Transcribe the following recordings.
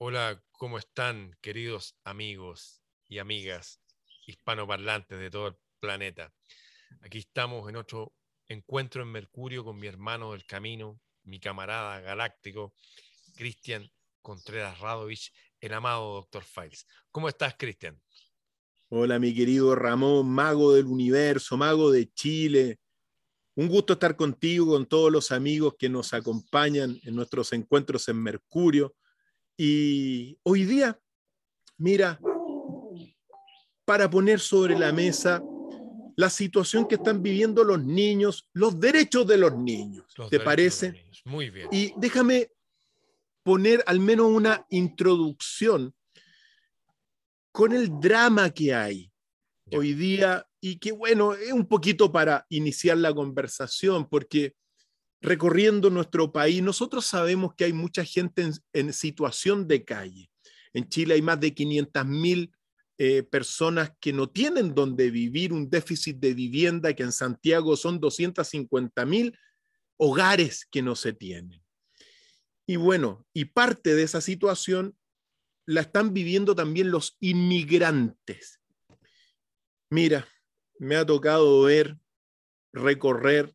Hola, ¿cómo están, queridos amigos y amigas hispanoparlantes de todo el planeta? Aquí estamos en otro encuentro en Mercurio con mi hermano del camino, mi camarada galáctico, Cristian Contreras Radovich, el amado Dr. Files. ¿Cómo estás, Cristian? Hola, mi querido Ramón, mago del universo, mago de Chile. Un gusto estar contigo, con todos los amigos que nos acompañan en nuestros encuentros en Mercurio. Y hoy día, mira, para poner sobre la mesa la situación que están viviendo los niños, los derechos de los niños. ¿Te parece? Muy bien. Y déjame poner al menos una introducción con el drama que hay hoy día y que bueno, es un poquito para iniciar la conversación, porque recorriendo nuestro país, nosotros sabemos que hay mucha gente en, situación de calle. En Chile hay más de 500 mil eh, personas que no tienen donde vivir, un déficit de vivienda que en Santiago son 250 mil hogares que no se tienen. Y bueno, y parte de esa situación la están viviendo también los inmigrantes. Mira, me ha tocado ver, recorrer,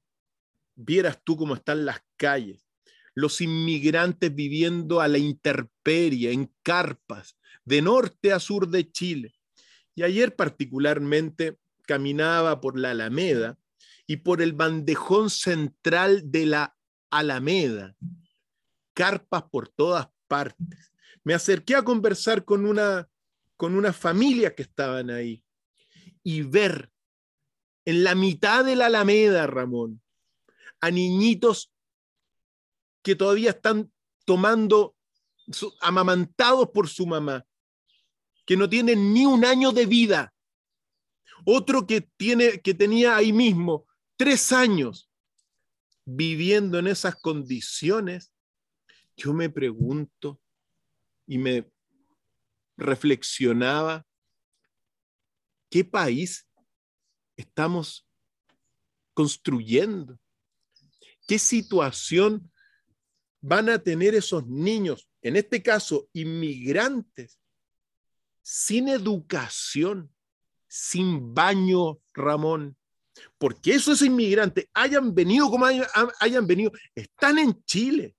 vieras tú cómo están las calles, los inmigrantes viviendo a la intemperie, en carpas, de norte a sur de Chile. Y ayer particularmente caminaba por la Alameda y por el bandejón central de la Alameda. Carpas por todas partes. Me acerqué a conversar con una, con una familia que estaban ahí y ver en la mitad de la Alameda, Ramón, a niñitos que todavía están tomando, amamantados por su mamá, que no tiene ni un año de vida. Otro que, tiene, que tenía ahí mismo tres años viviendo en esas condiciones. Yo me pregunto y me reflexionaba, ¿qué país estamos construyendo? ¿Qué situación van a tener esos niños, en este caso inmigrantes, sin educación, sin baño, Ramón. Porque esos inmigrantes hayan venido como hayan, venido, están en Chile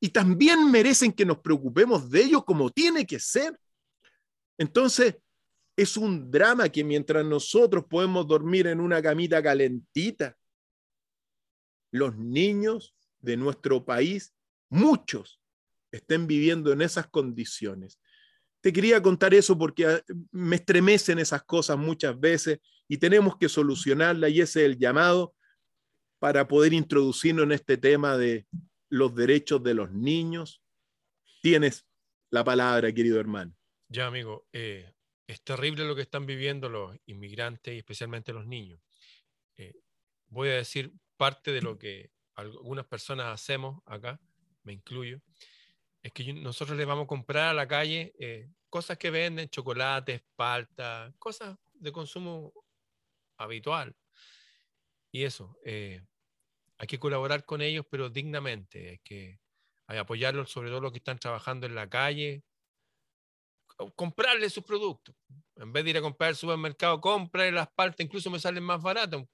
y también merecen que nos preocupemos de ellos como tiene que ser. Entonces, es un drama que mientras nosotros podemos dormir en una camita calentita, los niños de nuestro país, muchos, estén viviendo en esas condiciones. Te quería contar eso porque ah, me estremecen esas cosas muchas veces y tenemos que solucionarla y ese es el llamado para poder introducirnos en este tema de los derechos de los niños. Tienes la palabra, querido hermano. Ya, amigo, eh, es terrible lo que están viviendo los inmigrantes y especialmente los niños. Eh, voy a decir parte de lo que algunas personas hacemos acá, me incluyo es que nosotros le vamos a comprar a la calle eh, cosas que venden, chocolates, palta, cosas de consumo habitual. Y eso, eh, hay que colaborar con ellos, pero dignamente. Hay que apoyarlos, sobre todo los que están trabajando en la calle, comprarles sus productos. En vez de ir a comprar al supermercado, compra las paltas, incluso me salen más baratas.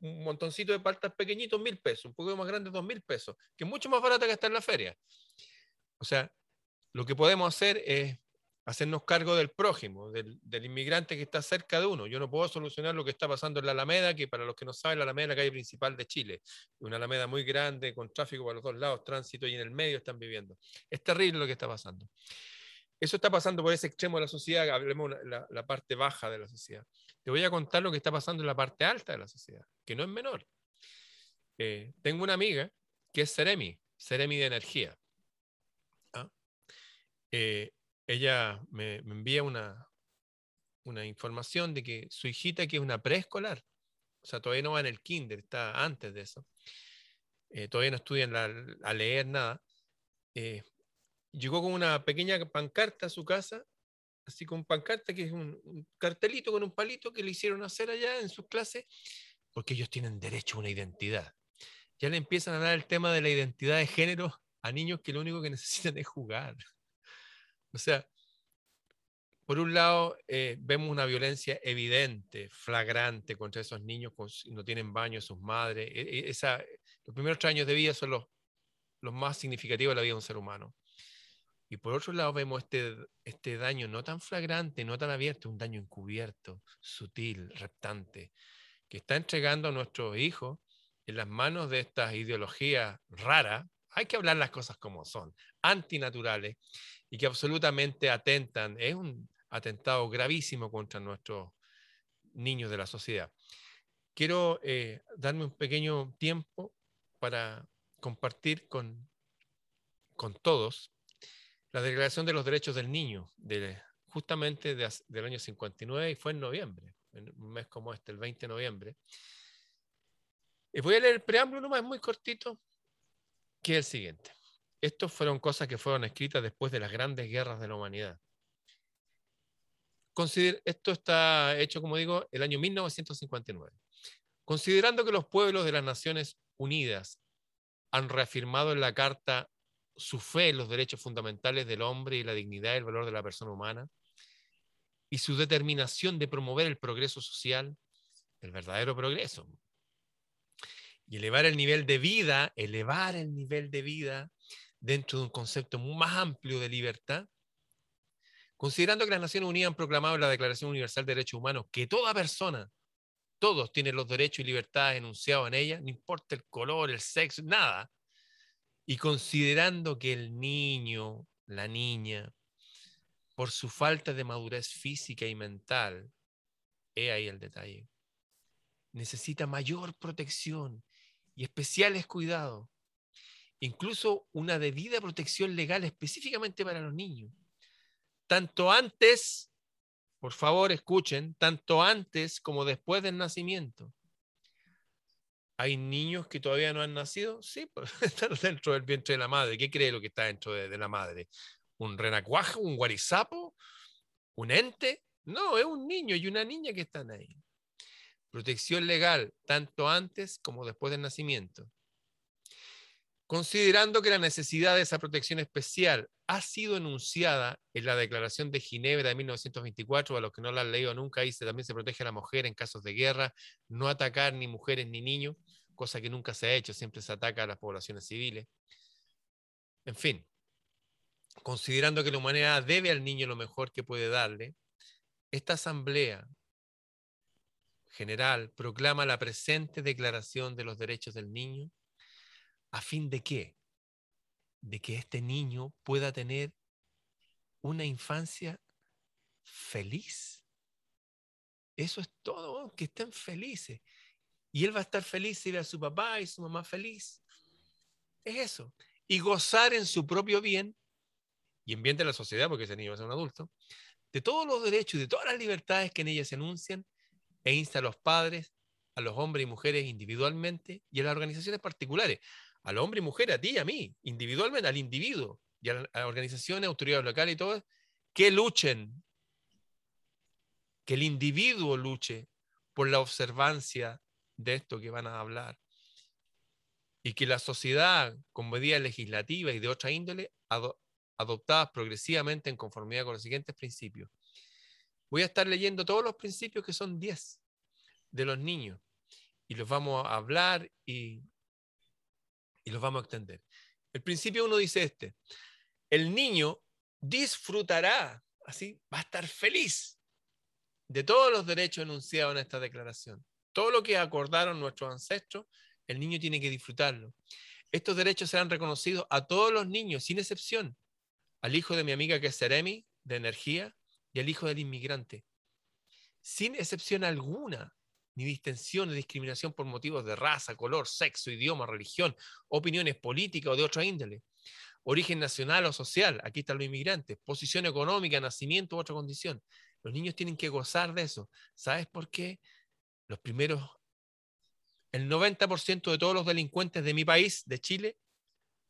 Un, montoncito de paltas pequeñitos, mil pesos, un poco más grande, dos mil pesos, que es mucho más barata que estar en la feria. O sea, lo que podemos hacer es hacernos cargo del prójimo, del, inmigrante que está cerca de uno. Yo no puedo solucionar lo que está pasando en la Alameda, que para los que no saben, la Alameda es la calle principal de Chile. Una Alameda muy grande, con tráfico para los dos lados, tránsito y en el medio están viviendo. Es terrible lo que está pasando. Eso está pasando por ese extremo de la sociedad, hablemos la, la parte baja de la sociedad. Te voy a contar lo que está pasando en la parte alta de la sociedad, que no es menor. Eh, tengo una amiga que es Ceremi, Ceremi de Energía. Eh, ella me, envía una, una información de que su hijita, que es una preescolar, o sea, todavía no va en el kinder, está antes de eso, eh, todavía no estudia a leer nada, eh, llegó con una pequeña pancarta a su casa, así con pancarta, que es un, un, cartelito con un palito que le hicieron hacer allá en sus clases, porque ellos tienen derecho a una identidad. Ya le empiezan a dar el tema de la identidad de género a niños que lo único que necesitan es jugar. O sea, por un lado, eh, vemos una violencia evidente, flagrante contra esos niños que no tienen baño, sus madres. E, e, esa, los primeros tres años de vida son los, los más significativos de la vida de un ser humano. Y por otro lado vemos este, este daño no tan flagrante, no tan abierto, un daño encubierto, sutil, reptante, que está entregando a nuestros hijos en las manos de estas ideologías raras, hay que hablar las cosas como son, antinaturales y que absolutamente atentan, es un atentado gravísimo contra nuestros niños de la sociedad. Quiero eh, darme un pequeño tiempo para compartir con, con todos la Declaración de los Derechos del Niño, de, justamente del año 59, y fue en noviembre, en un mes como este, el 20 de noviembre. Y voy a leer el preámbulo nomás, muy cortito, que es el siguiente. Estos fueron cosas que fueron escritas después de las grandes guerras de la humanidad. esto está hecho, como digo, el año 1959. Considerando que los pueblos de las Naciones Unidas han reafirmado en la Carta su fe en los derechos fundamentales del hombre y la dignidad y el valor de la persona humana, y su determinación de promover el progreso social, el verdadero progreso, y elevar el nivel de vida, elevar el nivel de vida dentro de un concepto más amplio de libertad, considerando que las Naciones Unidas han proclamado en la Declaración Universal de Derechos Humanos que toda persona, todos tienen los derechos y libertades enunciados en ella, no importa el color, el sexo, nada, y considerando que el niño, la niña, por su falta de madurez física y mental, he ahí el detalle, necesita mayor protección y especiales cuidados, incluso una debida protección legal específicamente para los niños. Tanto antes, por favor escuchen, tanto antes como después del nacimiento. ¿Hay niños que todavía no han nacido? Sí, pues, están dentro del vientre de la madre. ¿Qué cree lo que está dentro de, la madre? ¿Un renacuajo? ¿Un guarizapo? ¿Un ente? No, es un niño y una niña que están ahí. Protección legal, tanto antes como después del nacimiento. Considerando que la necesidad de esa protección especial ha sido enunciada en la Declaración de Ginebra de 1924, a los que no la han leído nunca, dice también se protege a la mujer en casos de guerra, no atacar ni mujeres ni niños cosa que nunca se ha hecho, siempre se ataca a las poblaciones civiles. En fin, considerando que la humanidad debe al niño lo mejor que puede darle, esta asamblea general proclama la presente declaración de los derechos del niño a fin de qué? De que este niño pueda tener una infancia feliz. Eso es todo, que estén felices. Y él va a estar feliz si ve a su papá y su mamá feliz. Es eso. Y gozar en su propio bien y en bien de la sociedad, porque ese niño va a ser un adulto, de todos los derechos y de todas las libertades que en ella se anuncian e insta a los padres, a los hombres y mujeres individualmente y a las organizaciones particulares, al hombre y mujer, a ti y a mí, individualmente, al individuo y a las organizaciones, autoridades locales y todas, que luchen, que el individuo luche por la observancia de esto que van a hablar. Y que la sociedad, con medidas legislativas y de otra índole, adoptadas progresivamente en conformidad con los siguientes principios. Voy a estar leyendo todos los principios que son 10 de los niños y los vamos a hablar y, y los vamos a extender. El principio uno dice este, el niño disfrutará, así, va a estar feliz de todos los derechos enunciados en esta declaración. Todo lo que acordaron nuestros ancestros, el niño tiene que disfrutarlo. Estos derechos serán reconocidos a todos los niños, sin excepción. Al hijo de mi amiga que es Seremi, de energía, y al hijo del inmigrante. Sin excepción alguna, ni distensión ni discriminación por motivos de raza, color, sexo, idioma, religión, opiniones políticas o de otra índole. Origen nacional o social, aquí están los inmigrantes. Posición económica, nacimiento u otra condición. Los niños tienen que gozar de eso. ¿Sabes por qué? Los primeros, el 90% de todos los delincuentes de mi país, de Chile,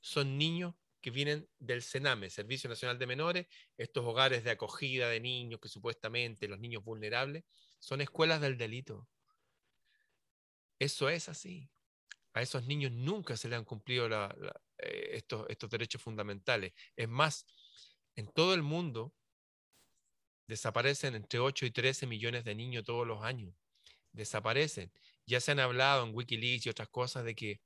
son niños que vienen del CENAME, Servicio Nacional de Menores, estos hogares de acogida de niños que supuestamente los niños vulnerables, son escuelas del delito. Eso es así. A esos niños nunca se les han cumplido eh, estos, estos derechos fundamentales. Es más, En todo el mundo desaparecen entre 8 y 13 millones de niños todos los años. Desaparecen. Ya se han hablado en Wikileaks y otras cosas de que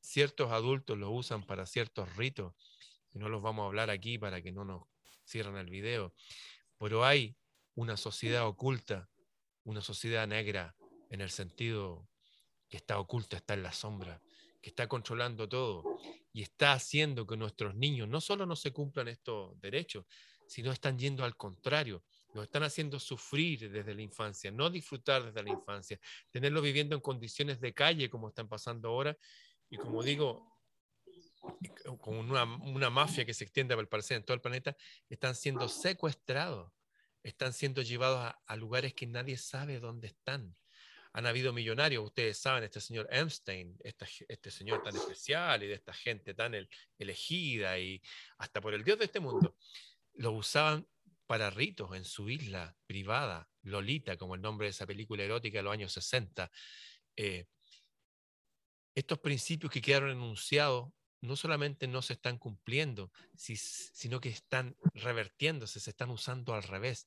ciertos adultos lo usan para ciertos ritos. Y no los vamos a hablar aquí para que no nos cierren el video. Pero hay una sociedad oculta, una sociedad negra en el sentido que está oculta, está en la sombra, que está controlando todo y está haciendo que nuestros niños no solo no se cumplan estos derechos, sino están yendo al contrario, nos están haciendo sufrir desde la infancia, no disfrutar desde la infancia, tenerlos viviendo en condiciones de calle como están pasando ahora. Y como digo, con una, una mafia que se extiende al parecer en todo el planeta, están siendo secuestrados, están siendo llevados a lugares que nadie sabe dónde están. Han habido millonarios, ustedes saben, este señor Epstein, este señor tan especial y de esta gente tan elegida y hasta por el Dios de este mundo, lo usaban para ritos en su isla privada, Lolita, como el nombre de esa película erótica de los años 60. Eh, estos principios que quedaron enunciados no solamente no se están cumpliendo, sino que están revertiéndose, se están usando al revés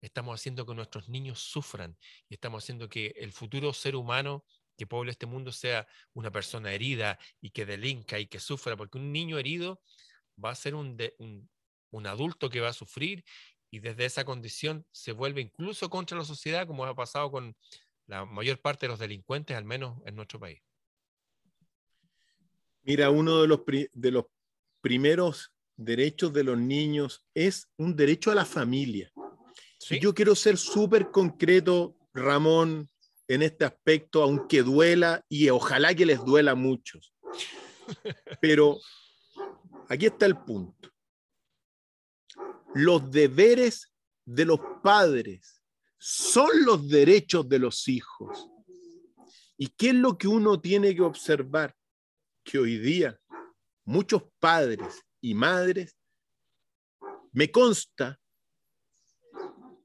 estamos haciendo que nuestros niños sufran y estamos haciendo que el futuro ser humano que puebla este mundo sea una persona herida y que delinca y que sufra, porque un niño herido va a ser un, un, adulto que va a sufrir y desde esa condición se vuelve incluso contra la sociedad, como ha pasado con la mayor parte de los delincuentes, al menos en nuestro país. Mira, uno de los, de los primeros derechos de los niños es un derecho a la familia. Yo quiero ser súper concreto, Ramón, en este aspecto, aunque duela y ojalá que les duela a muchos. Pero aquí está el punto. Los deberes de los padres son los derechos de los hijos. ¿Y qué es lo que uno tiene que observar? Que hoy día muchos padres y madres, me consta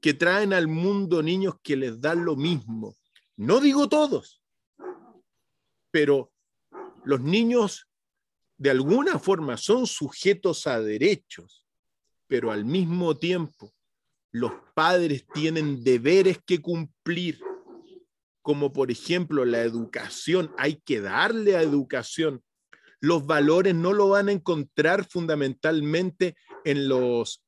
que traen al mundo niños que les dan lo mismo. No digo todos, pero los niños de alguna forma son sujetos a derechos, pero al mismo tiempo los padres tienen deberes que cumplir, como por ejemplo la educación, hay que darle a educación. Los valores no lo van a encontrar fundamentalmente en los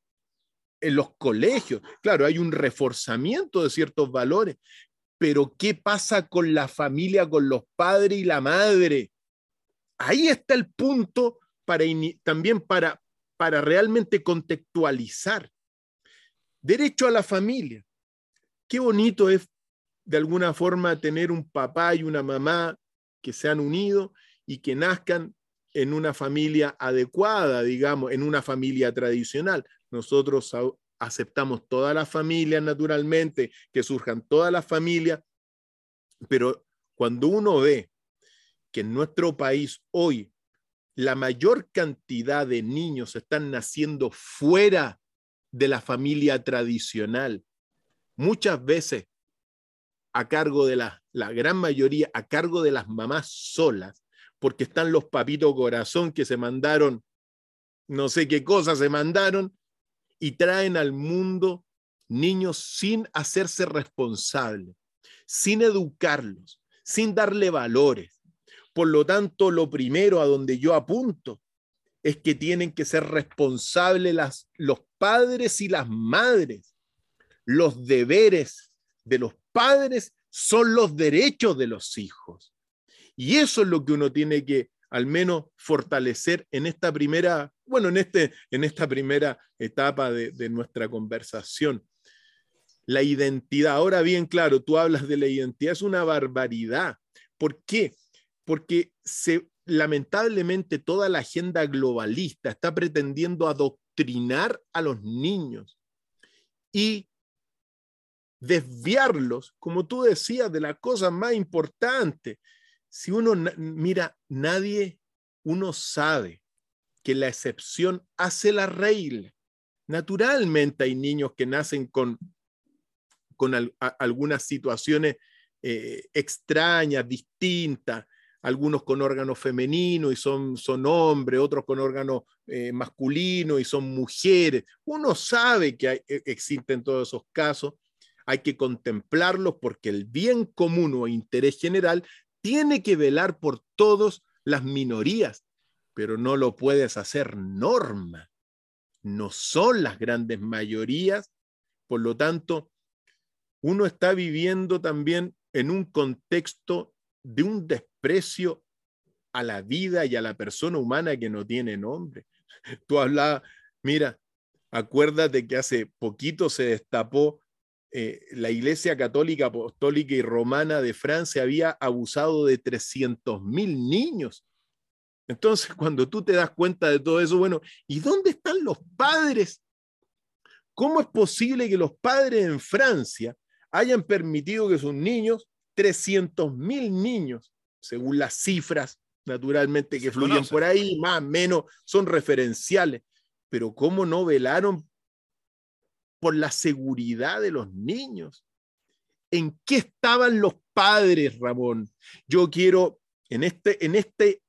en los colegios. Claro, hay un reforzamiento de ciertos valores, pero ¿qué pasa con la familia, con los padres y la madre? Ahí está el punto para también para, para realmente contextualizar. Derecho a la familia. Qué bonito es de alguna forma tener un papá y una mamá que se han unido y que nazcan en una familia adecuada, digamos, en una familia tradicional. Nosotros aceptamos todas las familias naturalmente, que surjan todas las familias, pero cuando uno ve que en nuestro país hoy la mayor cantidad de niños están naciendo fuera de la familia tradicional, muchas veces a cargo de la, la gran mayoría, a cargo de las mamás solas, porque están los papitos corazón que se mandaron, no sé qué cosas se mandaron, y traen al mundo niños sin hacerse responsables, sin educarlos, sin darle valores. Por lo tanto, lo primero a donde yo apunto es que tienen que ser responsables las, los padres y las madres. Los deberes de los padres son los derechos de los hijos. Y eso es lo que uno tiene que al menos fortalecer en esta primera, bueno, en, este, en esta primera etapa de, de nuestra conversación. La identidad, ahora bien, claro, tú hablas de la identidad, es una barbaridad. ¿Por qué? Porque lamentablemente toda la agenda globalista está pretendiendo adoctrinar a los niños y desviarlos, como tú decías, de la cosa más importante, si uno mira, nadie, uno sabe que la excepción hace la regla. Naturalmente hay niños que nacen con, con algunas situaciones eh, extrañas, distintas. Algunos con órgano femenino y son, son hombres, otros con órgano eh, masculino y son mujeres. Uno sabe que e, existen todos esos casos, hay que contemplarlos porque el bien común o interés general tiene que velar por todas las minorías, pero no lo puedes hacer norma. No son las grandes mayorías, por lo tanto, uno está viviendo también en un contexto de un desprecio a la vida y a la persona humana que no tiene nombre. Tú hablabas, mira, acuérdate que hace poquito se destapó eh, la Iglesia Católica Apostólica y Romana de Francia había abusado de 300 mil niños. Entonces, cuando tú te das cuenta de todo eso, bueno, ¿y dónde están los padres? ¿Cómo es posible que los padres en Francia hayan permitido que sus niños 300 mil niños, según las cifras naturalmente que fluyen por ahí, más o menos, son referenciales. Pero ¿cómo no velaron por la seguridad de los niños? ¿En qué estaban los padres, Ramón? Yo quiero en, este, en, este,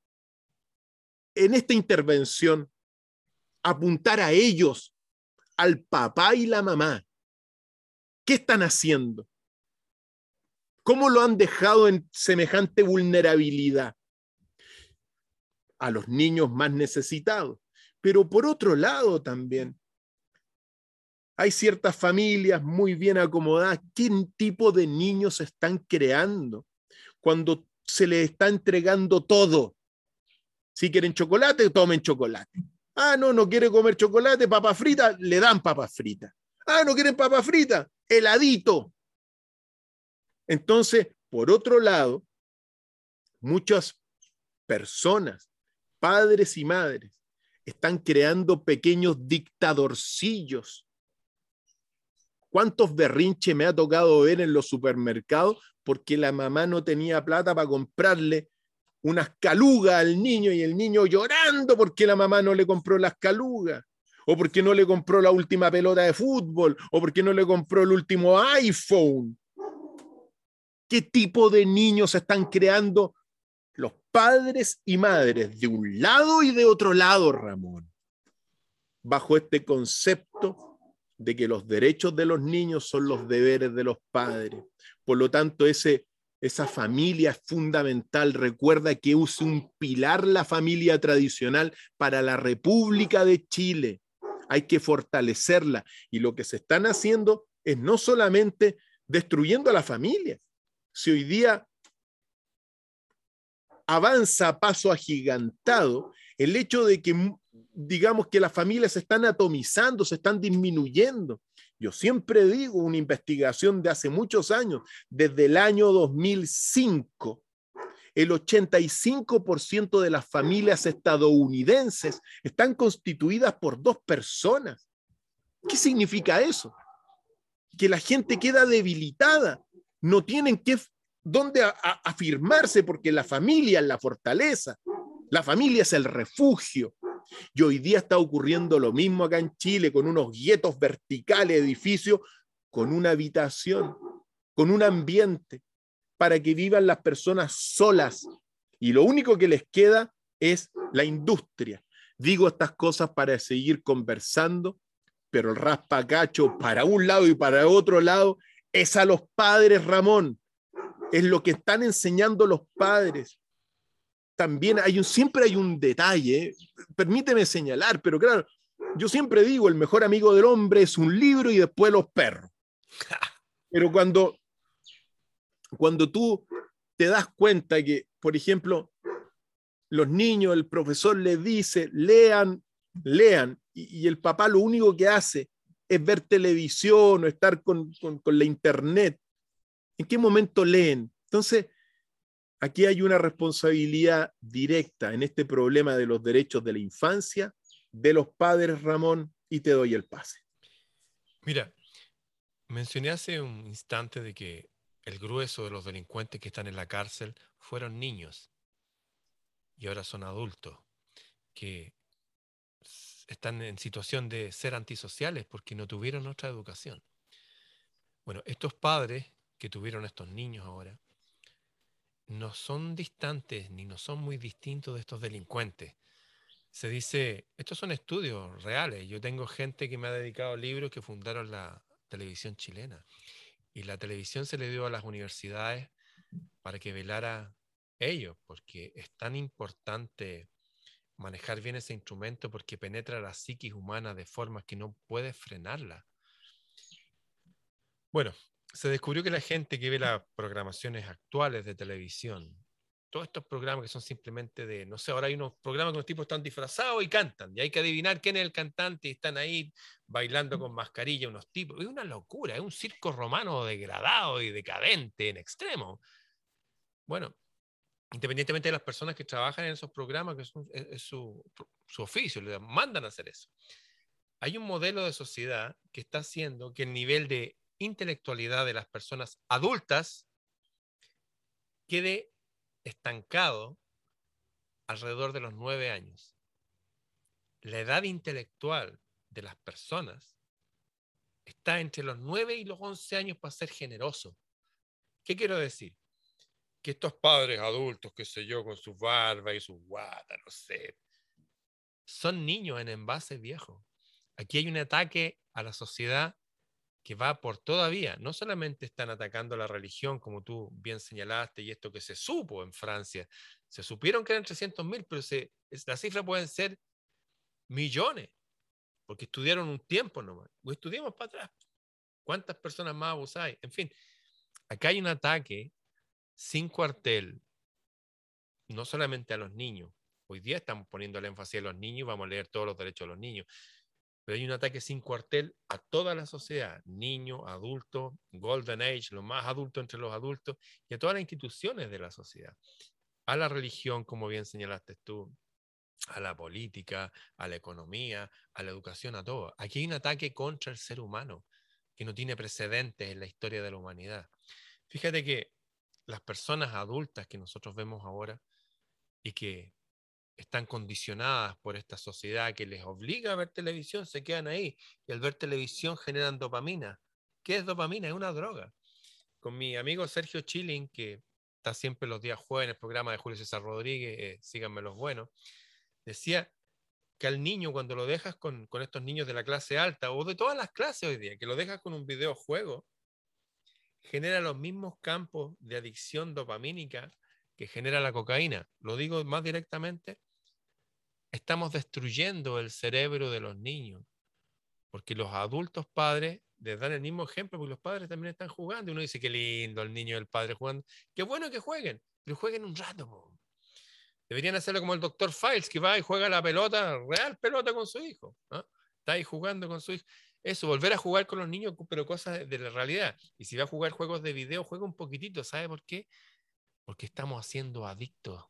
en esta intervención apuntar a ellos, al papá y la mamá. ¿Qué están haciendo? ¿Cómo lo han dejado en semejante vulnerabilidad? A los niños más necesitados. Pero por otro lado también, hay ciertas familias muy bien acomodadas. ¿Qué tipo de niños están creando cuando se les está entregando todo? Si quieren chocolate, tomen chocolate. Ah, no, no quiere comer chocolate, papa frita, le dan papa frita. Ah, no quieren papa frita, heladito. Entonces, por otro lado, muchas personas, padres y madres, están creando pequeños dictadorcillos. ¿Cuántos berrinches me ha tocado ver en los supermercados porque la mamá no tenía plata para comprarle unas calugas al niño y el niño llorando porque la mamá no le compró las calugas? ¿O porque no le compró la última pelota de fútbol? ¿O porque no le compró el último iPhone? Qué tipo de niños están creando los padres y madres de un lado y de otro lado, Ramón, bajo este concepto de que los derechos de los niños son los deberes de los padres. Por lo tanto, ese, esa familia es fundamental. Recuerda que es un pilar la familia tradicional para la República de Chile. Hay que fortalecerla. Y lo que se están haciendo es no solamente destruyendo a la familia, si hoy día avanza a paso agigantado, el hecho de que, digamos, que las familias se están atomizando, se están disminuyendo. Yo siempre digo, una investigación de hace muchos años, desde el año 2005, el 85% de las familias estadounidenses están constituidas por dos personas. ¿Qué significa eso? Que la gente queda debilitada no tienen que dónde afirmarse porque la familia es la fortaleza, la familia es el refugio. Y hoy día está ocurriendo lo mismo acá en Chile con unos guetos verticales, edificios, con una habitación, con un ambiente, para que vivan las personas solas. Y lo único que les queda es la industria. Digo estas cosas para seguir conversando, pero el raspacacho para un lado y para otro lado es a los padres, Ramón. Es lo que están enseñando los padres. También hay un, siempre hay un detalle, permíteme señalar, pero claro, yo siempre digo, el mejor amigo del hombre es un libro y después los perros. Pero cuando, cuando tú te das cuenta que, por ejemplo, los niños, el profesor les dice, lean, lean, y, y el papá lo único que hace es ver televisión o estar con, la internet. ¿En qué momento leen? Entonces, aquí hay una responsabilidad directa en este problema de los derechos de la infancia, de los padres, Ramón, y te doy el pase. Mira, mencioné hace un instante de que el grueso de los delincuentes que están en la cárcel fueron niños y ahora son adultos que están en situación de ser antisociales porque no tuvieron otra educación. Bueno, estos padres que tuvieron estos niños ahora, no son distantes ni no son muy distintos de estos delincuentes. Se dice, estos son estudios reales. Yo tengo gente que me ha dedicado libros que fundaron la televisión chilena. Y la televisión se le dio a las universidades para que velara ellos, porque es tan importante manejar bien ese instrumento porque penetra la psiquis humana de formas que no puedes frenarla. Bueno, se descubrió que la gente que ve las programaciones actuales de televisión, todos estos programas que son simplemente de, no sé, ahora hay unos programas que los tipos están disfrazados y cantan, y hay que adivinar quién es el cantante y están ahí bailando con mascarilla unos tipos. Es una locura, es un circo romano degradado y decadente en extremo. Bueno, independientemente de las personas que trabajan en esos programas, que es, su, su, oficio, le mandan a hacer eso. Hay un modelo de sociedad que está haciendo que el nivel de intelectualidad de las personas adultas quede estancado alrededor de los nueve años. La edad intelectual de las personas está entre los nueve y los once años para ser generoso. ¿Qué quiero decir? Que estos padres adultos, qué sé yo, con su barba y su guata, no sé, son niños en envase viejo. Aquí hay un ataque a la sociedad que va por todavía. No solamente están atacando la religión, como tú bien señalaste, y esto que se supo en Francia. Se supieron que eran 300.000, pero se, la cifra pueden ser millones, porque estudiaron un tiempo nomás. O estudiamos para atrás. ¿Cuántas personas más abusáis? En fin, acá hay un ataque sin cuartel, no solamente a los niños, hoy día estamos poniendo el énfasis a los niños, vamos a leer todos los derechos de los niños, pero hay un ataque sin cuartel a toda la sociedad, niños, adultos, golden age, lo más adulto entre los adultos, y a todas las instituciones de la sociedad, a la religión, como bien señalaste tú, a la política, a la economía, a la educación, a todo. Aquí hay un ataque contra el ser humano que no tiene precedentes en la historia de la humanidad. Fíjate que las personas adultas que nosotros vemos ahora y que están condicionadas por esta sociedad que les obliga a ver televisión, se quedan ahí y al ver televisión generan dopamina. ¿Qué es dopamina? Es una droga. Con mi amigo Sergio Chilling, que está siempre los días jueves en el programa de Julio César Rodríguez, eh, síganme los buenos, decía que al niño cuando lo dejas con, con estos niños de la clase alta o de todas las clases hoy día, que lo dejas con un videojuego, genera los mismos campos de adicción dopamínica que genera la cocaína. Lo digo más directamente, estamos destruyendo el cerebro de los niños, porque los adultos padres les dan el mismo ejemplo, porque los padres también están jugando. Uno dice, qué lindo el niño y el padre jugando. Qué bueno que jueguen, pero jueguen un rato. Deberían hacerlo como el doctor Files, que va y juega la pelota, real pelota con su hijo. Está ahí jugando con su hijo eso, volver a jugar con los niños, pero cosas de la realidad. Y si va a jugar juegos de video, juega un poquitito, ¿sabe por qué? Porque estamos haciendo adictos,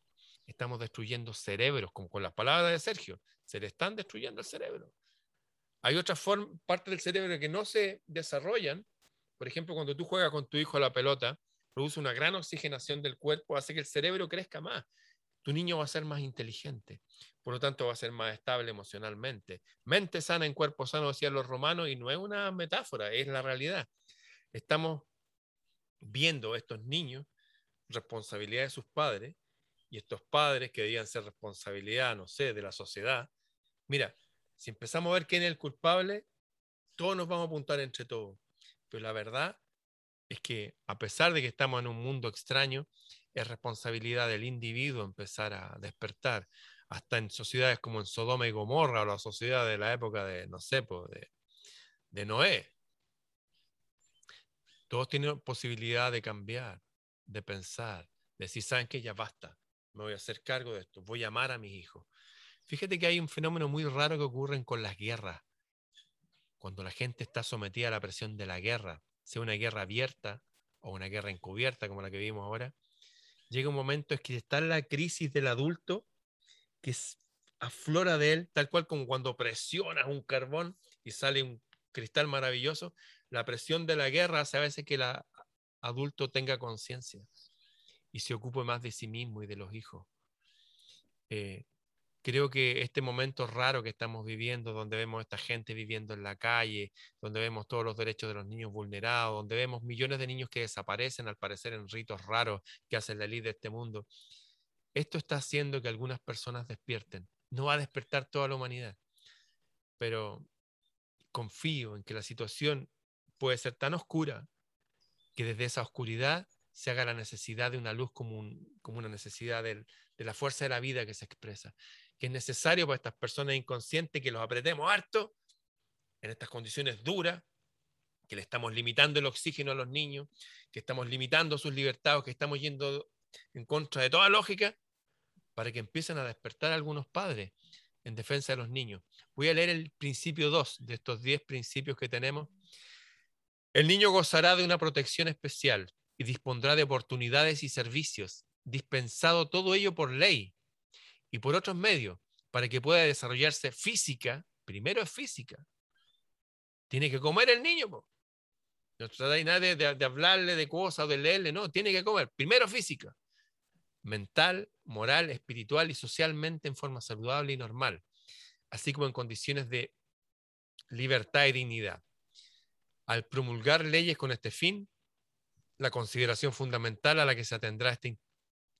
estamos destruyendo cerebros, como con las palabras de Sergio, se le están destruyendo el cerebro. Hay otras partes del cerebro que no se desarrollan. Por ejemplo, cuando tú juegas con tu hijo a la pelota, produce una gran oxigenación del cuerpo, hace que el cerebro crezca más. Tu niño va a ser más inteligente. Por lo tanto, va a ser más estable emocionalmente. Mente sana en cuerpo sano, decían los romanos, y no es una metáfora, es la realidad. Estamos viendo estos niños responsabilidad de sus padres y estos padres que debían ser responsabilidad, no sé, de la sociedad. Mira, si empezamos a ver quién es el culpable, todos nos vamos a apuntar entre todos. Pero la verdad es que a pesar de que estamos en un mundo extraño, es responsabilidad del individuo empezar a despertar hasta en sociedades como en Sodoma y Gomorra o la sociedad de la época de, no sé, de, de Noé. Todos tienen posibilidad de cambiar, de pensar, de decir, ¿saben qué? Ya basta, me voy a hacer cargo de esto, voy a amar a mis hijos. Fíjate que hay un fenómeno muy raro que ocurre con las guerras. Cuando la gente está sometida a la presión de la guerra, sea una guerra abierta o una guerra encubierta como la que vimos ahora, llega un momento es que está la crisis del adulto que aflora de él, tal cual como cuando presionas un carbón y sale un cristal maravilloso, la presión de la guerra hace a veces que el adulto tenga conciencia y se ocupe más de sí mismo y de los hijos. Eh, creo que este momento raro que estamos viviendo, donde vemos a esta gente viviendo en la calle, donde vemos todos los derechos de los niños vulnerados, donde vemos millones de niños que desaparecen al parecer en ritos raros que hacen la ley de este mundo, esto está haciendo que algunas personas despierten. No va a despertar toda la humanidad, pero confío en que la situación puede ser tan oscura que desde esa oscuridad se haga la necesidad de una luz como, como una necesidad de la fuerza de la vida que se expresa que es necesario para estas personas inconscientes que los apretemos harto en estas condiciones duras, que le estamos limitando el oxígeno a los niños, que estamos limitando sus libertades, que estamos yendo en contra de toda lógica, para que empiecen a despertar algunos padres en defensa de los niños. Voy a leer el principio 2 de estos 10 principios que tenemos. El niño gozará de una protección especial y dispondrá de oportunidades y servicios, dispensado todo ello por ley y por otros medios para que pueda desarrollarse física, primero es física. Tiene que comer el niño. No trata nadie de, de, hablarle de cosas o de leerle, no, tiene que comer. Primero física, mental, moral, espiritual y socialmente en forma saludable y normal, así como en condiciones de libertad y dignidad. Al promulgar leyes con este fin, la consideración fundamental a la que se atendrá este,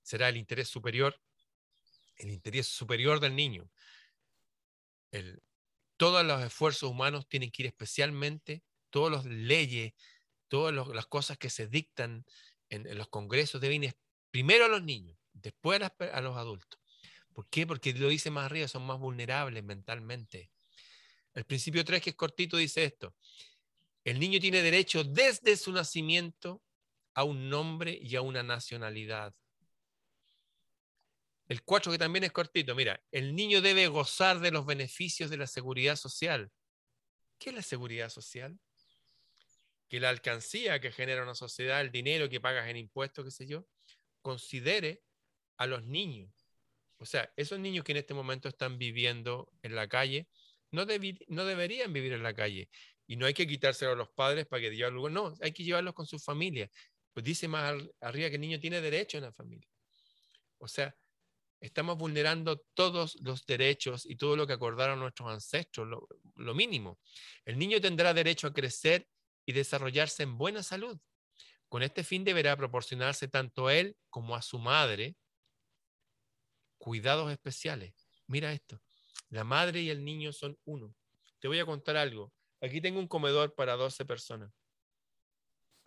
será el interés superior el interés superior del niño. todos los esfuerzos humanos tienen que ir especialmente, todas las leyes, todas las cosas que se dictan en, los congresos deben ir primero a los niños, después a, los adultos. ¿Por qué? Porque lo dice más arriba, son más vulnerables mentalmente. El principio 3, que es cortito, dice esto. El niño tiene derecho desde su nacimiento a un nombre y a una nacionalidad. El 4 que también es cortito, mira, el niño debe gozar de los beneficios de la seguridad social. ¿Qué es la seguridad social? Que la alcancía que genera una sociedad, el dinero que pagas en impuestos, qué sé yo, considere a los niños. O sea, esos niños que en este momento están viviendo en la calle, no, no deberían vivir en la calle. Y no hay que quitárselo a los padres para que llevarlos, no, hay que llevarlos con su familia. Pues dice más arriba que el niño tiene derecho a la familia. O sea, estamos vulnerando todos los derechos y todo lo que acordaron nuestros ancestros, lo, mínimo. El niño tendrá derecho a crecer y desarrollarse en buena salud. Con este fin deberá proporcionarse tanto a él como a su madre cuidados especiales. Mira esto, la madre y el niño son uno. Te voy a contar algo. Aquí tengo un comedor para 12 personas,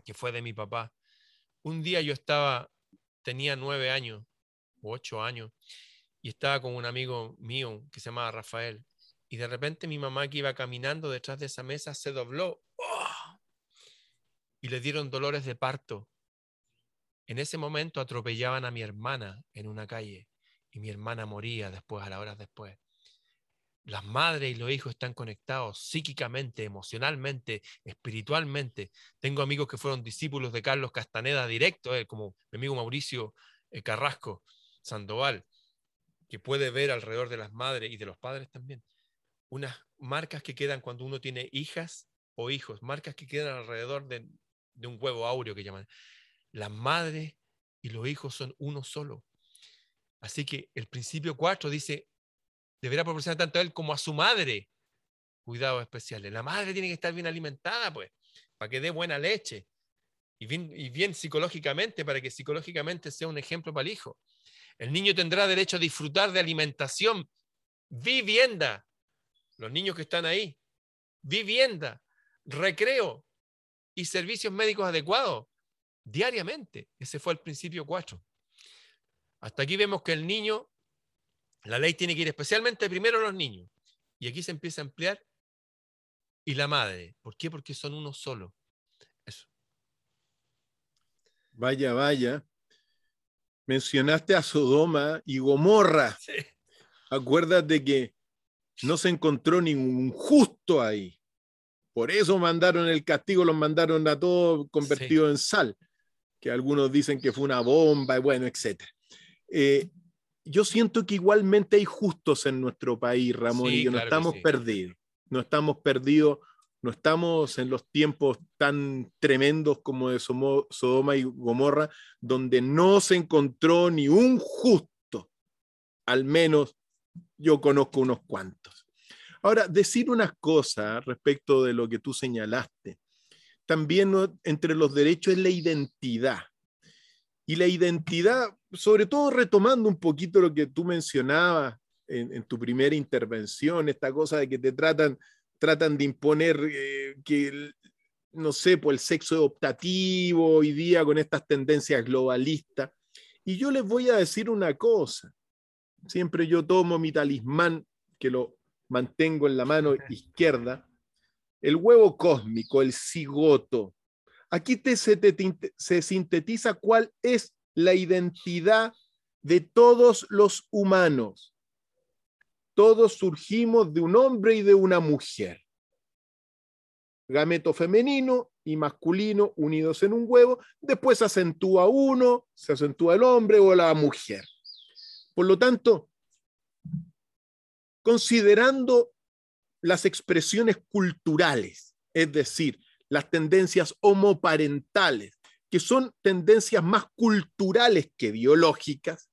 que fue de mi papá. Un día yo estaba, tenía nueve años, ocho años, y estaba con un amigo mío que se llamaba Rafael. Y de repente mi mamá que iba caminando detrás de esa mesa se dobló. Y le dieron dolores de parto. En ese momento atropellaban a mi hermana en una calle y mi hermana moría después, a las horas después. Las madres y los hijos están conectados psíquicamente, emocionalmente, espiritualmente. Tengo amigos que fueron discípulos de Carlos Castaneda directo, eh, como mi amigo Mauricio eh, Carrasco, Sandoval, que puede ver alrededor de las madres y de los padres también, unas marcas que quedan cuando uno tiene hijas o hijos, marcas que quedan alrededor de, un huevo áureo que llaman. Las madres y los hijos son uno solo. Así que el principio 4 dice, deberá proporcionar tanto a él como a su madre cuidados especiales. La madre tiene que estar bien alimentada, pues, para que dé buena leche. Y bien, y bien psicológicamente, para que psicológicamente sea un ejemplo para el hijo. El niño tendrá derecho a disfrutar de alimentación, vivienda. Los niños que están ahí, vivienda, recreo y servicios médicos adecuados diariamente. Ese fue el principio 4. Hasta aquí vemos que el niño, la ley tiene que ir especialmente primero a los niños. Y aquí se empieza a ampliar. Y la madre. ¿Por qué? Porque son uno solo. Eso. Vaya, vaya mencionaste a Sodoma y Gomorra. Acuérdate que no se encontró ningún justo ahí. Por eso mandaron el castigo, los mandaron a todos convertidos en sal, que algunos dicen que fue una bomba, y bueno, etc. Eh, yo siento que igualmente hay justos en nuestro país, Ramón, y que no estamos perdidos. No estamos perdidos no estamos en los tiempos tan tremendos como de Sodoma y Gomorra, donde no se encontró ni un justo, al menos yo conozco unos cuantos. Ahora, decir unas cosas respecto de lo que tú señalaste. También entre los derechos es la identidad. Y la identidad, sobre todo retomando un poquito lo que tú mencionabas en, tu primera intervención, esta cosa de que te tratan, tratan de imponer eh, que, no sé, por el sexo optativo hoy día con estas tendencias globalistas. Y yo les voy a decir una cosa. Siempre yo tomo mi talismán, que lo mantengo en la mano izquierda, el huevo cósmico, el cigoto. Aquí te, se, se sintetiza cuál es la identidad de todos los humanos. Todos surgimos de un hombre y de una mujer. Gameto femenino y masculino unidos en un huevo, después se acentúa uno, se acentúa el hombre o la mujer. Por lo tanto, considerando las expresiones culturales, es decir, las tendencias homoparentales, que son tendencias más culturales que biológicas,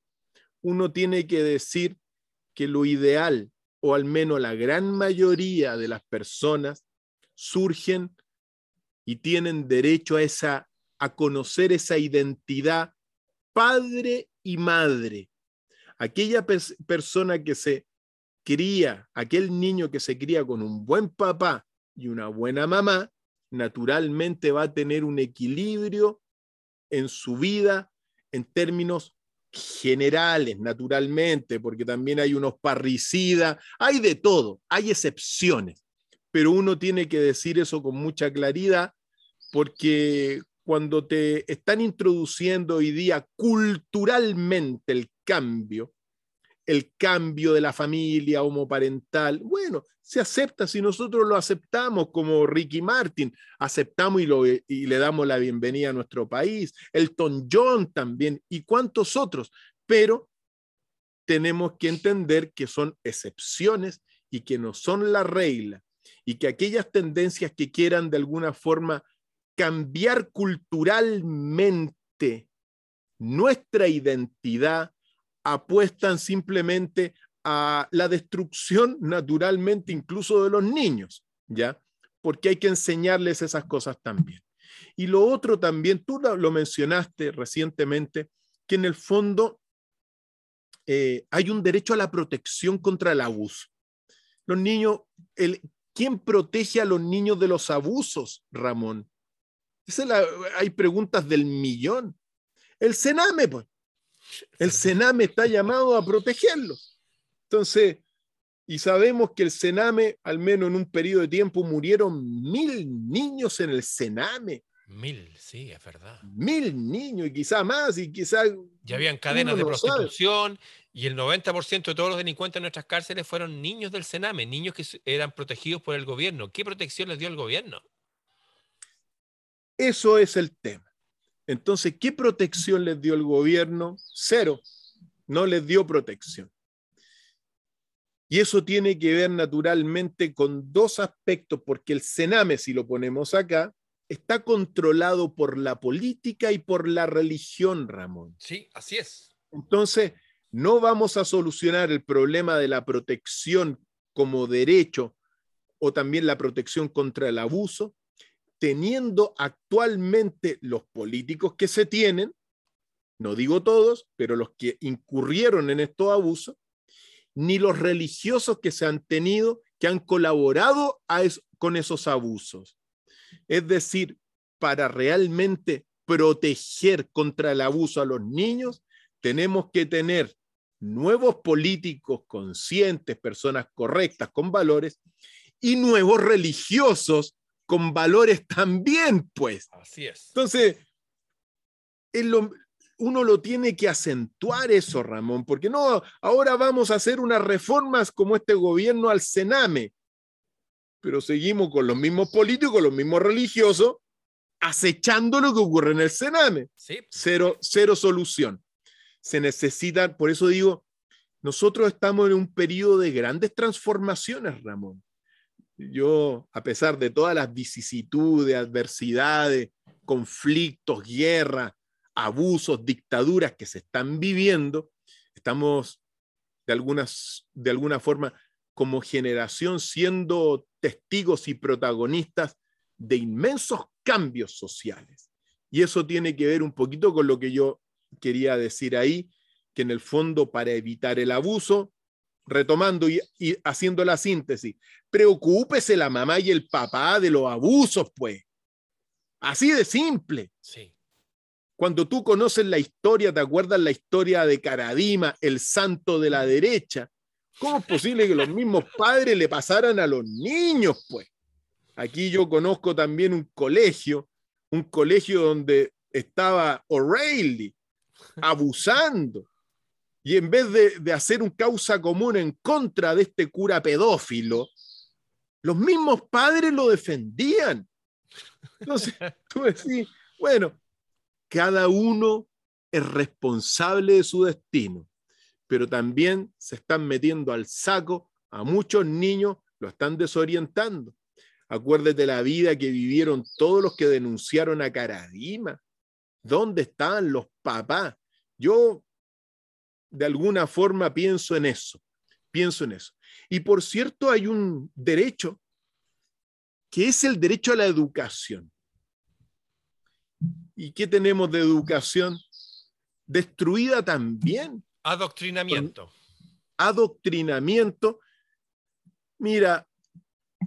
uno tiene que decir que lo ideal, o al menos la gran mayoría de las personas, surgen y tienen derecho a, esa, a conocer esa identidad padre y madre. Aquella persona que se cría, aquel niño que se cría con un buen papá y una buena mamá, naturalmente va a tener un equilibrio en su vida en términos generales, naturalmente, porque también hay unos parricidas, hay de todo, hay excepciones, pero uno tiene que decir eso con mucha claridad, porque cuando te están introduciendo hoy día culturalmente el cambio, el cambio de la familia homoparental. Bueno, se acepta si nosotros lo aceptamos como Ricky Martin, aceptamos y, lo, y le damos la bienvenida a nuestro país, Elton John también y cuantos otros, pero tenemos que entender que son excepciones y que no son la regla y que aquellas tendencias que quieran de alguna forma cambiar culturalmente nuestra identidad, apuestan simplemente a la destrucción naturalmente incluso de los niños, ¿ya? Porque hay que enseñarles esas cosas también. Y lo otro también, tú lo mencionaste recientemente, que en el fondo eh, hay un derecho a la protección contra el abuso. Los niños, el, ¿quién protege a los niños de los abusos, Ramón? hay preguntas del millón. El Sename, pues. El Sename está llamado a protegerlos. Entonces, y sabemos que el Sename, al menos en un periodo de tiempo, murieron mil niños en el Sename. Mil, sí, es verdad. Mil niños y quizá más, y quizá. Ya habían cadenas de prostitución y el 90% de todos los delincuentes en nuestras cárceles fueron niños del Sename, niños que eran protegidos por el gobierno. ¿Qué protección les dio el gobierno? Eso es el tema. Entonces, ¿qué protección les dio el gobierno? Cero. No les dio protección. Y eso tiene que ver naturalmente con dos aspectos, porque el Sename, si lo ponemos acá, está controlado por la política y por la religión, Ramón. Sí, así es. Entonces, no vamos a solucionar el problema de la protección como derecho o también la protección contra el abuso teniendo actualmente los políticos que se tienen, no digo todos, pero los que incurrieron en estos abusos, ni los religiosos que se han tenido, que han colaborado con esos abusos. Es decir, para realmente proteger contra el abuso a los niños, tenemos que tener nuevos políticos conscientes, personas correctas, con valores, y nuevos religiosos con valores también, pues. Así es. Entonces, uno lo tiene que acentuar eso, Ramón, porque no, ahora vamos a hacer unas reformas como este gobierno al Sename, pero seguimos con los mismos políticos, los mismos religiosos, acechando lo que ocurre en el Sename. Sí. Cero, cero solución. Se necesita, por eso digo, nosotros estamos en un periodo de grandes transformaciones, Ramón yo, a pesar de todas las vicisitudes, adversidades, conflictos, guerras, abusos, dictaduras que se están viviendo, estamos de, algunas, de alguna forma como generación siendo testigos y protagonistas de inmensos cambios sociales. Y eso tiene que ver un poquito con lo que yo quería decir ahí, que en el fondo para evitar el abuso, retomando y, haciendo la síntesis, preocúpese la mamá y el papá de los abusos, pues. Así de simple. Sí. Cuando tú conoces la historia, te acuerdas la historia de Caradima, el santo de la derecha. ¿Cómo es posible que los mismos padres le pasaran a los niños, pues? Aquí yo conozco también un colegio, un colegio donde estaba O'Reilly abusando. Y en vez de, de, hacer un causa común en contra de este cura pedófilo, los mismos padres lo defendían. Entonces, tú decís, bueno, cada uno es responsable de su destino, pero también se están metiendo al saco a muchos niños, lo están desorientando. Acuérdate la vida que vivieron todos los que denunciaron a Caradima. ¿Dónde estaban los papás? Yo de alguna forma pienso en eso, pienso en eso. Y por cierto, hay un derecho que es el derecho a la educación. ¿Y qué tenemos de educación? Destruida también. Adoctrinamiento. Adoctrinamiento. Mira,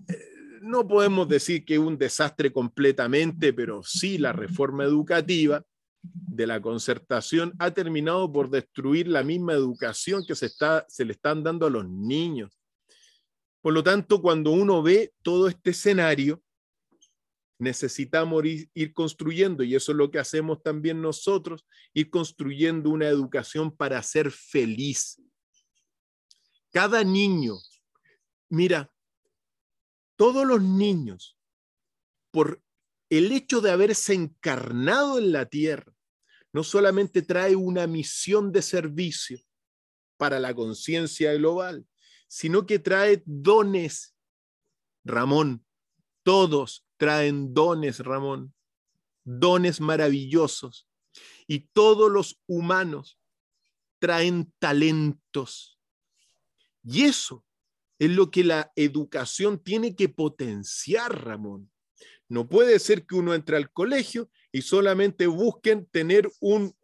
eh, no podemos decir que es un desastre completamente, pero sí la reforma educativa de la concertación ha terminado por destruir la misma educación que se, está, se le están dando a los niños. Por lo tanto, cuando uno ve todo este escenario, necesitamos ir, ir, construyendo, y eso es lo que hacemos también nosotros, ir construyendo una educación para ser feliz. Cada niño, mira, todos los niños, por el hecho de haberse encarnado en la tierra, no solamente trae una misión de servicio para la conciencia global, sino que trae dones. Ramón, todos traen dones, Ramón, dones maravillosos. Y todos los humanos traen talentos. Y eso es lo que la educación tiene que potenciar, Ramón. No puede ser que uno entre al colegio y solamente busquen tener un,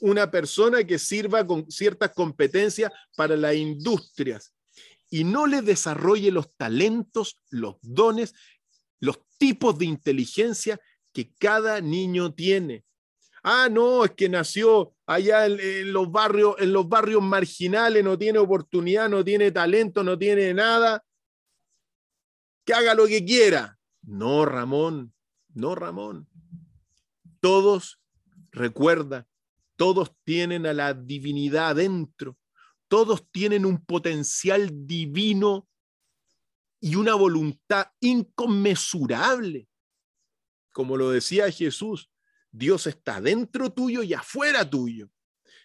una persona que sirva con ciertas competencias para las industrias y no le desarrolle los talentos, los dones, los tipos de inteligencia que cada niño tiene. Ah, no, es que nació allá en, los barrios, en los barrios marginales, no tiene oportunidad, no tiene talento, no tiene nada. Que haga lo que quiera. No, Ramón, no, Ramón. Todos, recuerda, todos tienen a la divinidad adentro. Todos tienen un potencial divino y una voluntad inconmensurable. Como lo decía Jesús, Dios está dentro tuyo y afuera tuyo.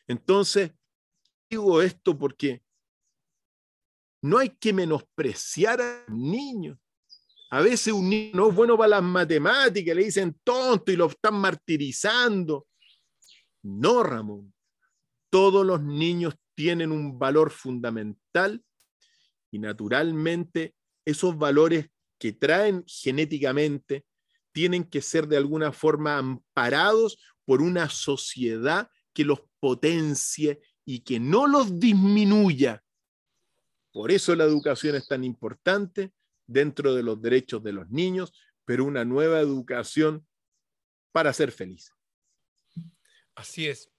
Entonces, digo esto porque no hay que menospreciar a niños. A veces un niño no es bueno para las matemáticas, le dicen tonto y lo están martirizando. No, Ramón. Todos los niños tienen un valor fundamental y naturalmente esos valores que traen genéticamente tienen que ser de alguna forma amparados por una sociedad que los potencie y que no los disminuya. Por eso la educación es tan importante dentro de los derechos de los niños, pero una nueva educación para ser feliz. Así es.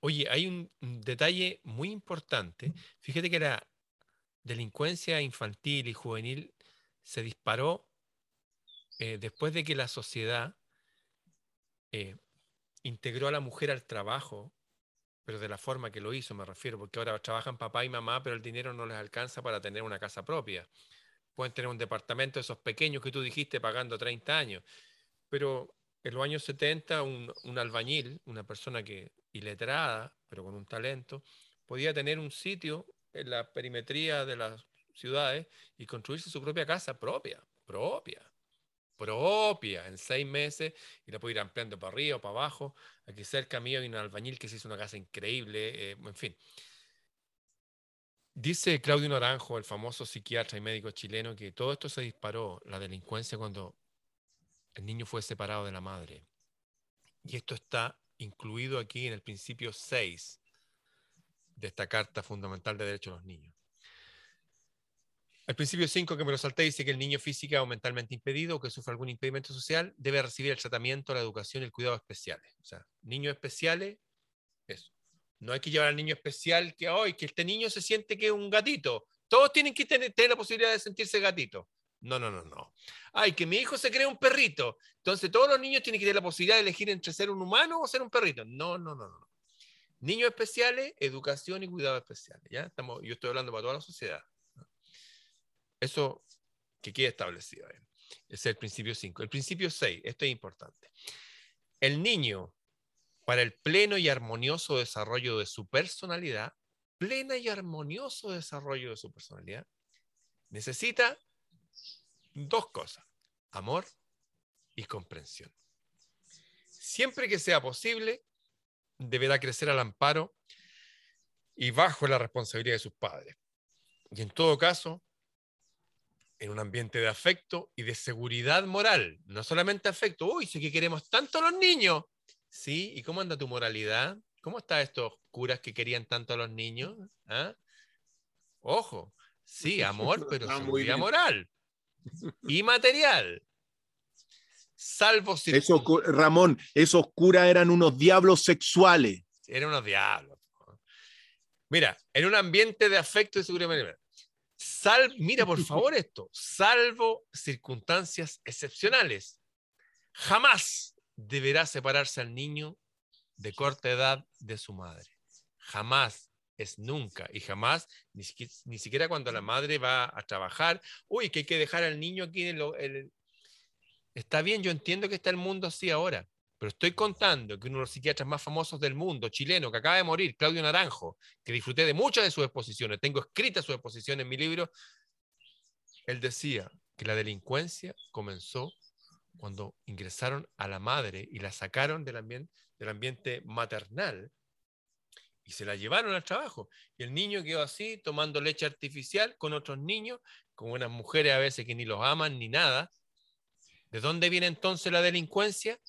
Oye, hay un, detalle muy importante. Fíjate que la delincuencia infantil y juvenil se disparó eh, después de que la sociedad eh, integró a la mujer al trabajo, pero de la forma que lo hizo, me refiero, porque ahora trabajan papá y mamá, pero el dinero no les alcanza para tener una casa propia. Pueden tener un departamento de esos pequeños que tú dijiste pagando 30 años, pero en los años 70 un, un albañil, una persona que iletrada, pero con un talento, podía tener un sitio en la perimetría de las ciudades y construirse su propia casa propia, propia propia en seis meses y la puedo ir ampliando para arriba o para abajo. Aquí cerca mío hay un albañil que se hizo una casa increíble, eh, en fin. Dice Claudio Naranjo, el famoso psiquiatra y médico chileno, que todo esto se disparó, la delincuencia, cuando el niño fue separado de la madre. Y esto está incluido aquí en el principio 6 de esta Carta Fundamental de Derechos de los Niños. El principio 5 que me lo salté dice que el niño física o mentalmente impedido o que sufre algún impedimento social debe recibir el tratamiento, la educación y el cuidado especiales. O sea, niños especiales, eso. No hay que llevar al niño especial que hoy, que este niño se siente que es un gatito. Todos tienen que tener, tener la posibilidad de sentirse gatito. No, no, no, no. Ay, que mi hijo se cree un perrito. Entonces todos los niños tienen que tener la posibilidad de elegir entre ser un humano o ser un perrito. No, no, no, no. Niños especiales, educación y cuidado especiales. ¿ya? Estamos, yo estoy hablando para toda la sociedad. Eso que quede establecido. Ese es el principio 5. El principio 6, esto es importante. El niño, para el pleno y armonioso desarrollo de su personalidad, plena y armonioso desarrollo de su personalidad, necesita dos cosas, amor y comprensión. Siempre que sea posible, deberá crecer al amparo y bajo la responsabilidad de sus padres. Y en todo caso, en un ambiente de afecto y de seguridad moral. No solamente afecto, uy, sé que queremos tanto a los niños. Sí, ¿y cómo anda tu moralidad? ¿Cómo están estos curas que querían tanto a los niños? ¿Ah? Ojo, sí, amor, pero seguridad moral y material. Salvo si. Eso, Ramón, esos curas eran unos diablos sexuales. Eran unos diablos. Mira, en un ambiente de afecto y seguridad Sal, mira, por favor, esto. Salvo circunstancias excepcionales. Jamás deberá separarse al niño de corta edad de su madre. Jamás es nunca y jamás, ni, siquiera cuando la madre va a trabajar, uy, que hay que dejar al niño aquí en el... Está bien, yo entiendo que está el mundo así ahora, pero estoy contando que uno de los psiquiatras más famosos del mundo, chileno, que acaba de morir, Claudio Naranjo, que disfruté de muchas de sus exposiciones, tengo escritas sus exposiciones en mi libro, él decía que la delincuencia comenzó cuando ingresaron a la madre y la sacaron del ambiente, del ambiente maternal y se la llevaron al trabajo. Y el niño quedó así, tomando leche artificial con otros niños, con unas mujeres a veces que ni los aman ni nada. ¿De dónde viene entonces la delincuencia?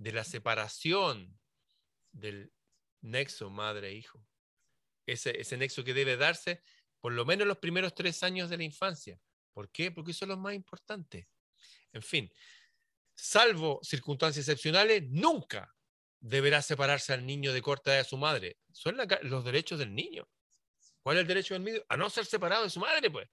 de la separación del nexo madre-hijo. Ese, ese nexo que debe darse por lo menos los primeros tres años de la infancia. ¿Por qué? Porque eso es lo más importante. En fin, salvo circunstancias excepcionales, nunca deberá separarse al niño de corta edad de su madre. Son los derechos del niño. ¿Cuál es el derecho del niño? A no ser separado de su madre, pues.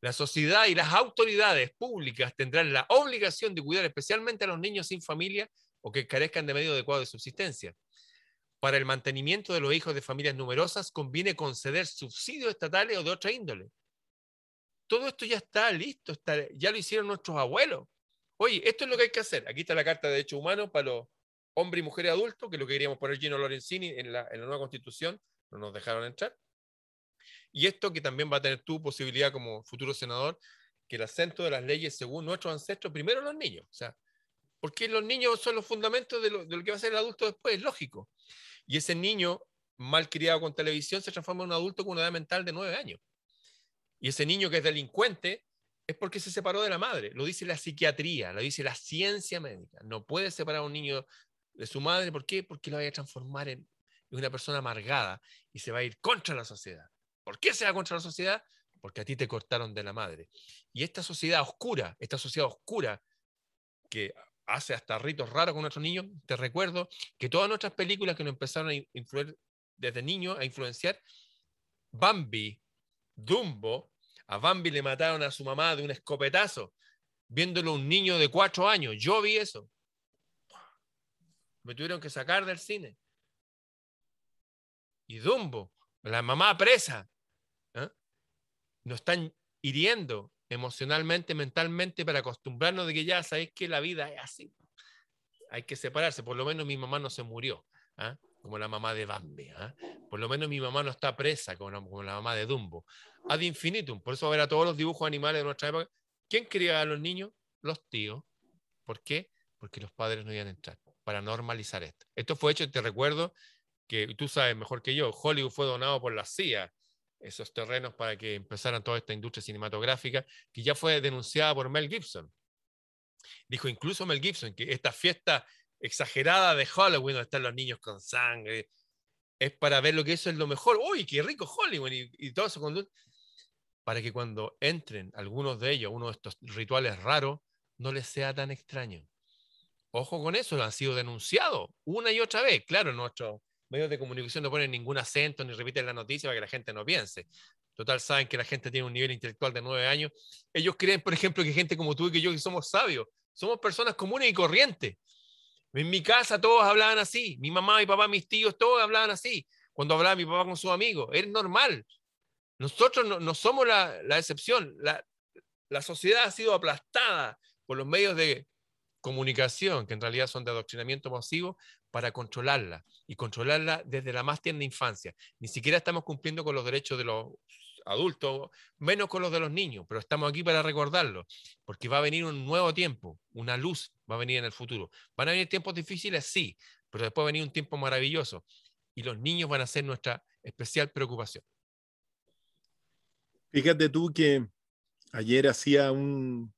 La sociedad y las autoridades públicas tendrán la obligación de cuidar especialmente a los niños sin familia o que carezcan de medio adecuado de subsistencia. Para el mantenimiento de los hijos de familias numerosas conviene conceder subsidios estatales o de otra índole. Todo esto ya está listo, ya lo hicieron nuestros abuelos. Oye, esto es lo que hay que hacer. Aquí está la Carta de Derechos Humanos para los hombres y mujeres adultos, que es lo que queríamos poner Gino Lorenzini en la, nueva constitución, no nos dejaron entrar. Y esto que también va a tener tu posibilidad como futuro senador, que el acento de las leyes según nuestros ancestros, primero los niños. O sea, porque los niños son los fundamentos de lo, de lo que va a ser el adulto después, es lógico. Y ese niño mal criado con televisión se transforma en un adulto con una edad mental de nueve años. Y ese niño que es delincuente es porque se separó de la madre. Lo dice la psiquiatría, lo dice la ciencia médica. No puede separar a un niño de su madre. ¿Por qué? Porque lo vaya a transformar en una persona amargada y se va a ir contra la sociedad. ¿Por qué se va contra la sociedad? Porque a ti te cortaron de la madre. Y esta sociedad oscura, esta sociedad oscura que hace hasta ritos raros con nuestros niños, te recuerdo que todas nuestras películas que nos empezaron a influir desde niños, a influenciar, Bambi, Dumbo, a Bambi le mataron a su mamá de un escopetazo, viéndolo un niño de cuatro años. Yo vi eso. Me tuvieron que sacar del cine. Y Dumbo, la mamá presa, nos están hiriendo emocionalmente, mentalmente, para acostumbrarnos de que ya sabéis que la vida es así. Hay que separarse. Por lo menos mi mamá no se murió, ¿ah? Como la mamá de Bambi. ¿ah? Por lo menos mi mamá no está presa, como la, mamá de Dumbo. Ad infinitum. Por eso, a ver a todos los dibujos animales de nuestra época. ¿Quién criaba a los niños? Los tíos. ¿Por qué? Porque los padres no iban a entrar. Para normalizar esto. Esto fue hecho, te recuerdo, que tú sabes mejor que yo, Hollywood fue donado por la CIA esos terrenos para que empezaran toda esta industria cinematográfica, que ya fue denunciada por Mel Gibson. Dijo incluso Mel Gibson que esta fiesta exagerada de Halloween, donde están los niños con sangre, es para ver lo que eso es lo mejor. ¡Uy, qué rico Hollywood! Y, todo eso, para que cuando entren algunos de ellos, uno de estos rituales raros, no les sea tan extraño. Ojo con eso, lo han sido denunciados una y otra vez. Claro, nuestros medios de comunicación no ponen ningún acento ni repiten la noticia para que la gente no piense. Total, saben que la gente tiene un nivel intelectual de nueve años. Ellos creen, por ejemplo, que gente como tú y que yo, que somos sabios, somos personas comunes y corrientes. En mi casa todos hablaban así. Mi mamá, mi papá, mis tíos, todos hablaban así. Cuando hablaba mi papá con sus amigos, es normal. Nosotros no, somos la, excepción. La, la sociedad ha sido aplastada por los medios de comunicación, que en realidad son de adoctrinamiento masivo, para controlarla y controlarla desde la más tierna infancia. Ni siquiera estamos cumpliendo con los derechos de los adultos, menos con los de los niños, pero estamos aquí para recordarlo, porque va a venir un nuevo tiempo, una luz va a venir en el futuro. ¿Van a venir tiempos difíciles? Sí, pero después va a venir un tiempo maravilloso y los niños van a ser nuestra especial preocupación. Fíjate tú que ayer hacía un,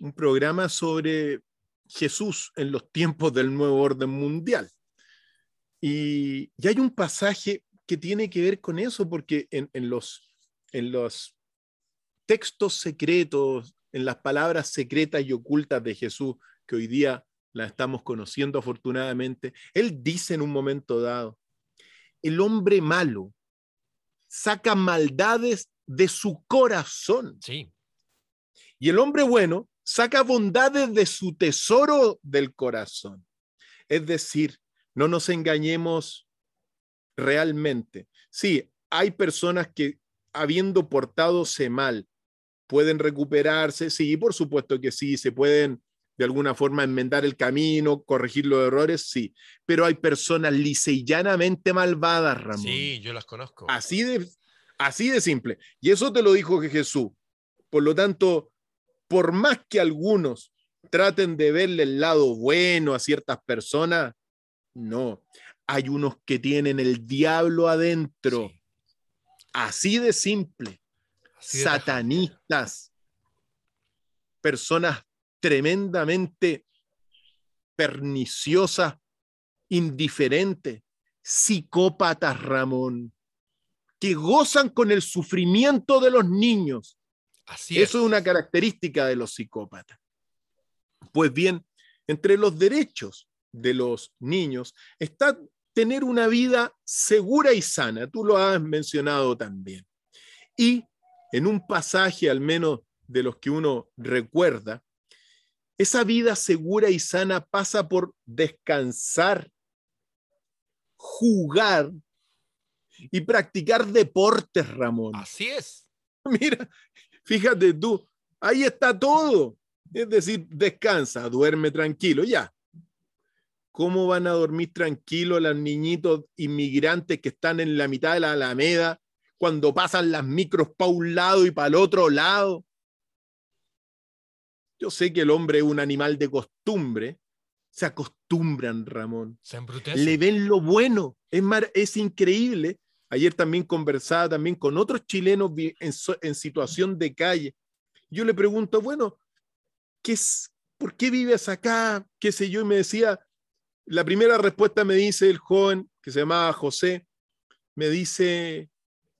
un programa sobre Jesús en los tiempos del nuevo orden mundial. Y, hay un pasaje que tiene que ver con eso, porque en, los, en los textos secretos, en las palabras secretas y ocultas de Jesús, que hoy día la estamos conociendo afortunadamente, Él dice en un momento dado, el hombre malo saca maldades de su corazón. Sí. Y el hombre bueno saca bondades de su tesoro del corazón. Es decir, no nos engañemos realmente. Sí, hay personas que habiendo portadose mal pueden recuperarse, sí, por supuesto que sí, se pueden de alguna forma enmendar el camino, corregir los errores, sí, pero hay personas liceillanamente malvadas, Ramón. Sí, yo las conozco. Así de, así de simple. Y eso te lo dijo Jesús. Por lo tanto, por más que algunos traten de verle el lado bueno a ciertas personas, no. Hay unos que tienen el diablo adentro. Así de simple. Satanistas. Personas tremendamente perniciosas, indiferentes, psicópatas, Ramón, que gozan con el sufrimiento de los niños eso es. una característica de los psicópatas. Pues bien, entre los derechos de los niños está tener una vida segura y sana. Tú lo has mencionado también. Y en un pasaje, al menos de los que uno recuerda, esa vida segura y sana pasa por descansar, jugar y practicar deportes, Ramón. Así es. Mira, Fíjate tú, ahí está todo. Es decir, descansa, duerme tranquilo, ya. ¿Cómo van a dormir tranquilos los niñitos inmigrantes que están en la mitad de la Alameda cuando pasan las micros para un lado y para el otro lado? Yo sé que el hombre es un animal de costumbre. Se acostumbran, Ramón. Se Le ven lo bueno. Es, es increíble Ayer también conversaba también con otros chilenos en, situación de calle. Yo le pregunto, bueno, ¿qué es, ¿por qué vives acá? ¿Qué sé yo? Y me decía, la primera respuesta me dice el joven que se llamaba José, me dice,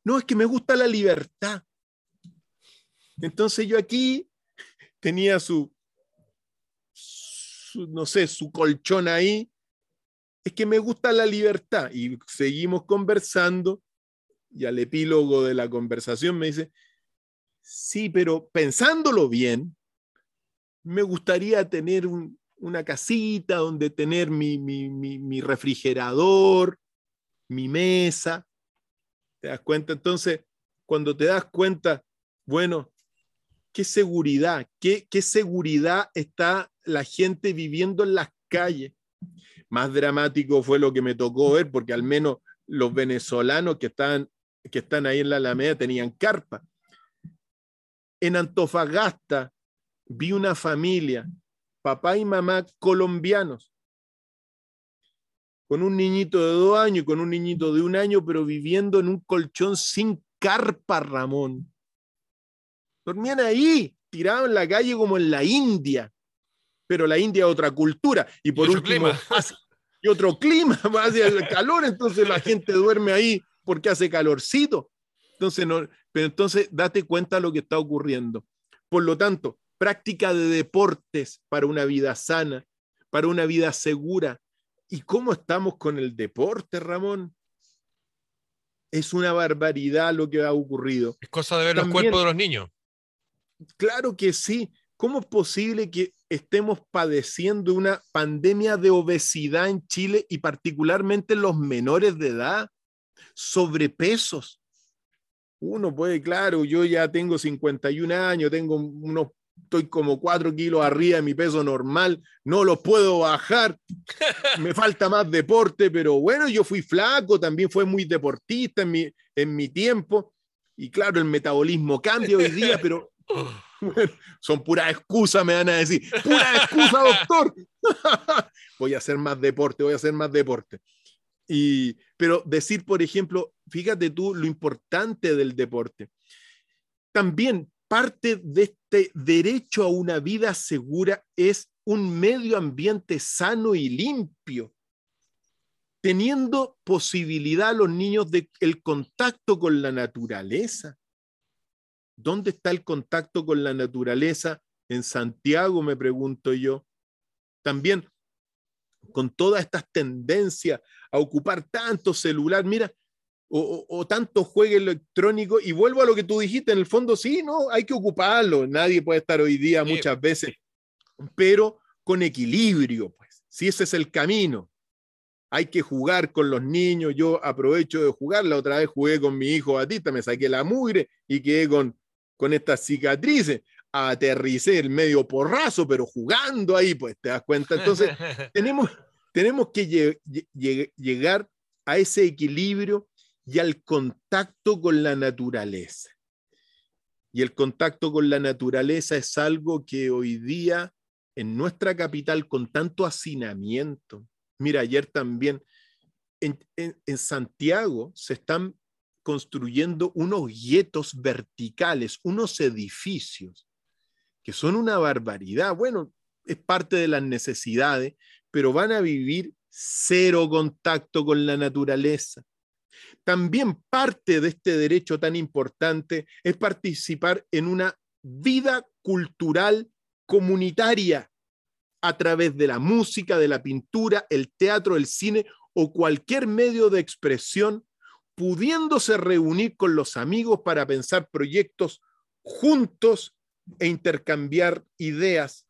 no, es que me gusta la libertad. Entonces yo aquí tenía su, su, no sé, su colchón ahí es que me gusta la libertad. Y seguimos conversando y al epílogo de la conversación me dice, sí, pero pensándolo bien, me gustaría tener una casita donde tener mi, mi, refrigerador, mi mesa. ¿Te das cuenta? Entonces, cuando te das cuenta, bueno, qué seguridad, qué, qué seguridad está la gente viviendo en las calles más dramático fue lo que me tocó ver, porque al menos los venezolanos que están, que están ahí en la Alameda tenían carpa. En Antofagasta vi una familia, papá y mamá colombianos, con un niñito de dos años y con un niñito de un año, pero viviendo en un colchón sin carpa, Ramón. Dormían ahí, tirados en la calle como en la India. Pero la India es otra cultura. Y por último, y otro clima, hacia el calor, entonces la gente duerme ahí porque hace calorcito. Entonces, no, pero entonces date cuenta de lo que está ocurriendo. Por lo tanto, práctica de deportes para una vida sana, para una vida segura. ¿Y cómo estamos con el deporte, Ramón? Es una barbaridad lo que ha ocurrido. Es cosa de ver los cuerpos de los niños. Claro que sí. ¿Cómo es posible que estemos padeciendo una pandemia de obesidad en Chile y particularmente en los menores de edad? Sobrepesos. Uno puede, claro, yo ya tengo 51 años, tengo unos estoy como cuatro kilos arriba de mi peso normal, no lo puedo bajar, me falta más deporte, pero bueno, yo fui flaco, también fui muy deportista en mi, en mi tiempo, y claro, el metabolismo cambia hoy día, pero son puras excusas, me van a decir, pura excusa, doctor. voy a hacer más deporte, voy a hacer más deporte. Y, pero decir, por ejemplo, fíjate tú lo importante del deporte. También parte de este derecho a una vida segura es un medio ambiente sano y limpio, teniendo posibilidad a los niños de el contacto con la naturaleza. ¿Dónde está el contacto con la naturaleza? En Santiago, me pregunto yo. También con todas estas tendencias a ocupar tanto celular. Mira, o, tanto juegue electrónico. Y vuelvo a lo que tú dijiste, en el fondo sí, no, hay que ocuparlo. Nadie puede estar hoy día muchas veces, pero con equilibrio, pues. Si ese es el camino. Hay que jugar con los niños. Yo aprovecho de jugar. La otra vez jugué con mi hijo Batista, me saqué la mugre y quedé con, con estas cicatrices. Aterricé el medio porrazo, pero jugando ahí, pues te das cuenta. Entonces, tenemos, tenemos que llegar a ese equilibrio y al contacto con la naturaleza. Y el contacto con la naturaleza es algo que hoy día en nuestra capital con tanto hacinamiento, mira, ayer también en, Santiago se están construyendo unos guetos verticales, unos edificios que son una barbaridad. Bueno, es parte de las necesidades, pero van a vivir cero contacto con la naturaleza. También parte de este derecho tan importante es participar en una vida cultural comunitaria a través de la música, de la pintura, el teatro, el cine o cualquier medio de expresión, pudiéndose reunir con los amigos para pensar proyectos juntos e intercambiar ideas.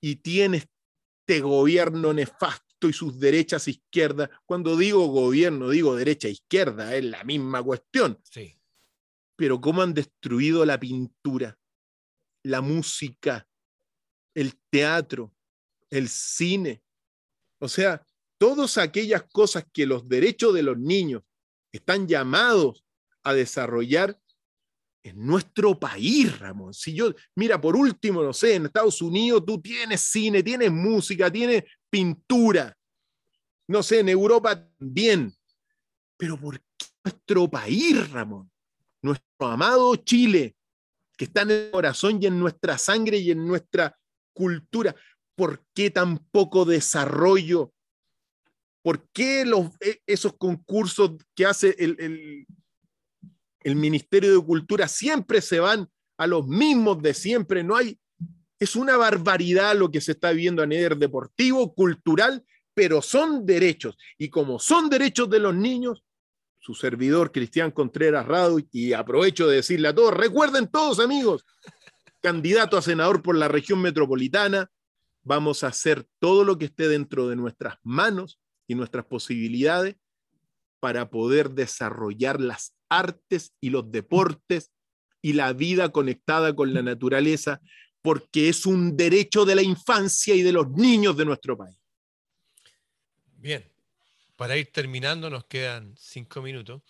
Y tiene este gobierno nefasto y sus derechas e izquierdas. Cuando digo gobierno, digo derecha e izquierda, es la misma cuestión. Sí. Pero cómo han destruido la pintura, la música, el teatro, el cine. O sea, todas aquellas cosas que los derechos de los niños están llamados a desarrollar en nuestro país, Ramón. Si yo, mira, por último, no sé, en Estados Unidos tú tienes cine, tienes música, tienes pintura. No sé, en Europa también. Pero ¿por qué nuestro país, Ramón? Nuestro amado Chile, que está en el corazón y en nuestra sangre y en nuestra cultura, ¿por qué tan poco desarrollo? ¿Por qué e, esos concursos que hace el Ministerio de Cultura siempre se van a los mismos de siempre? No hay, es una barbaridad lo que se está viendo a nivel deportivo, cultural, pero son derechos. Y como son derechos de los niños, su servidor Cristian Contreras Rado, y aprovecho de decirle a todos, recuerden todos amigos, candidato a senador por la región metropolitana, vamos a hacer todo lo que esté dentro de nuestras manos y nuestras posibilidades para poder desarrollar las artes y los deportes y la vida conectada con la naturaleza porque es un derecho de la infancia y de los niños de nuestro país. Bien, para ir terminando, nos quedan cinco minutos.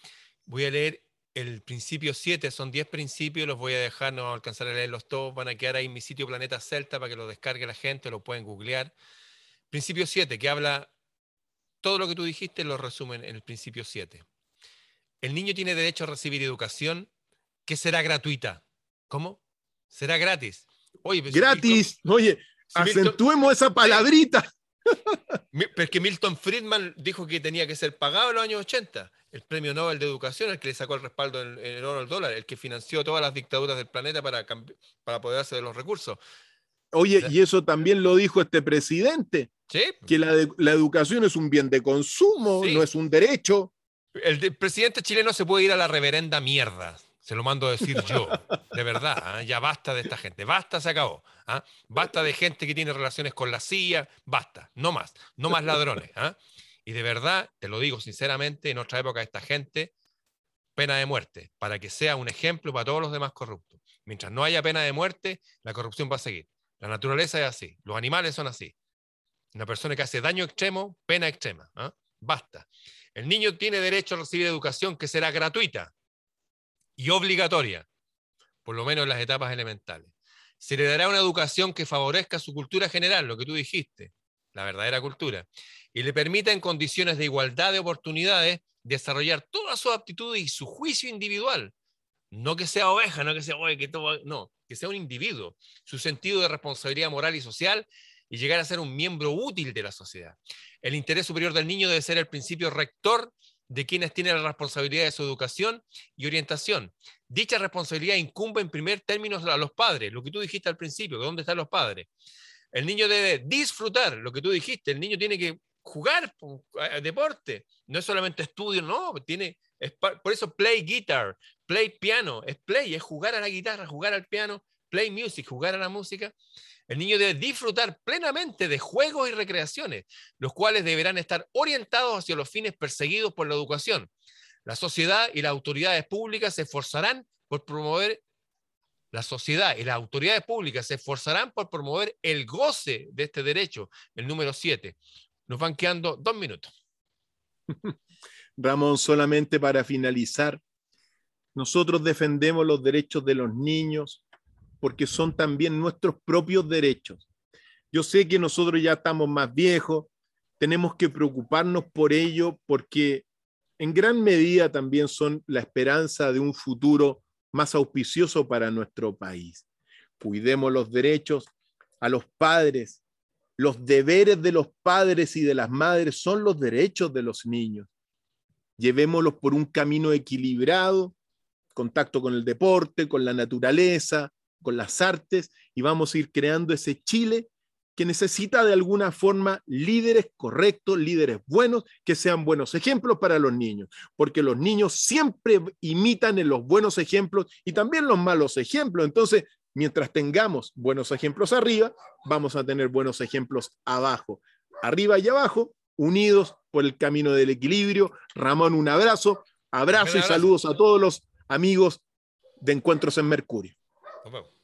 Voy a leer el principio 7, son 10 principios, los voy a dejar, no alcanzar a leerlos todos, van a quedar ahí en mi sitio Planeta Celta para que lo descargue la gente, lo pueden googlear. Principio 7, que habla, todo lo que tú dijiste lo resumen en el principio 7. el niño tiene derecho a recibir educación que será gratuita. ¿Cómo? Será gratis. Oye, gratis. Oye, acentuemos esa palabrita. Porque Milton Friedman dijo que tenía que ser pagado en los años 80. El premio Nobel de Educación, el que le sacó el respaldo en, el oro al dólar, el que financió todas las dictaduras del planeta para, para apoderarse de los recursos. Oye, y eso también lo dijo este presidente. ¿Sí? Que la, educación es un bien de consumo, no es un derecho. El, presidente chileno se puede ir a la reverenda mierda. Se lo mando a decir yo, de verdad, ¿ah? ya basta de esta gente, basta, se acabó. ¿ah? Basta de gente que tiene relaciones con la CIA, basta, no más, no más ladrones. ¿ah? Y de verdad, te lo digo sinceramente, en otra época esta gente, pena de muerte, para que sea un ejemplo para todos los demás corruptos. Mientras no haya pena de muerte, la corrupción va a seguir. La naturaleza es así, los animales son así. Una persona que hace daño extremo, pena extrema. Basta. El niño tiene derecho a recibir educación que será gratuita y obligatoria, por lo menos en las etapas elementales. Se le dará una educación que favorezca su cultura general, lo que tú dijiste, la verdadera cultura, y le permita en condiciones de igualdad de oportunidades desarrollar todas sus aptitudes y su juicio individual. No que sea oveja, no que sea, oye, que todo, no, que sea un individuo, su sentido de responsabilidad moral y social y llegar a ser un miembro útil de la sociedad. El interés superior del niño debe ser el principio rector de quienes tienen la responsabilidad de su educación y orientación. Dicha responsabilidad incumbe en primer término a los padres, lo que tú dijiste al principio, ¿dónde están los padres? El niño debe disfrutar, lo que tú dijiste, el niño tiene que jugar deporte, no es solamente estudio, no, tiene, por eso play guitar, play piano, es play, es jugar a la guitarra, jugar al piano, play music, jugar a la música. El niño debe disfrutar plenamente de juegos y recreaciones, los cuales deberán estar orientados hacia los fines perseguidos por la educación. La sociedad y las autoridades públicas se esforzarán por promover la sociedad y las autoridades públicas se esforzarán por promover el goce de este derecho, el número 7. Nos van quedando dos minutos. Ramón, solamente para finalizar, nosotros defendemos los derechos de los niños, porque son también nuestros propios derechos. Yo sé que nosotros ya estamos más viejos, tenemos que preocuparnos por ello porque en gran medida también son la esperanza de un futuro más auspicioso para nuestro país. Cuidemos los derechos a los padres. Los deberes de los padres y de las madres son los derechos de los niños. Llevémoslos por un camino equilibrado, contacto con el deporte, con la naturaleza, con las artes y vamos a ir creando ese Chile que necesita de alguna forma líderes correctos, líderes buenos, que sean buenos ejemplos para los niños, porque los niños siempre imitan en los buenos ejemplos y también los malos ejemplos. Entonces, mientras tengamos buenos ejemplos arriba, vamos a tener buenos ejemplos abajo. Arriba y abajo, unidos por el camino del equilibrio. Ramón, un abrazo, abrazo y saludos a todos los amigos de Encuentros en Mercurio. Tá.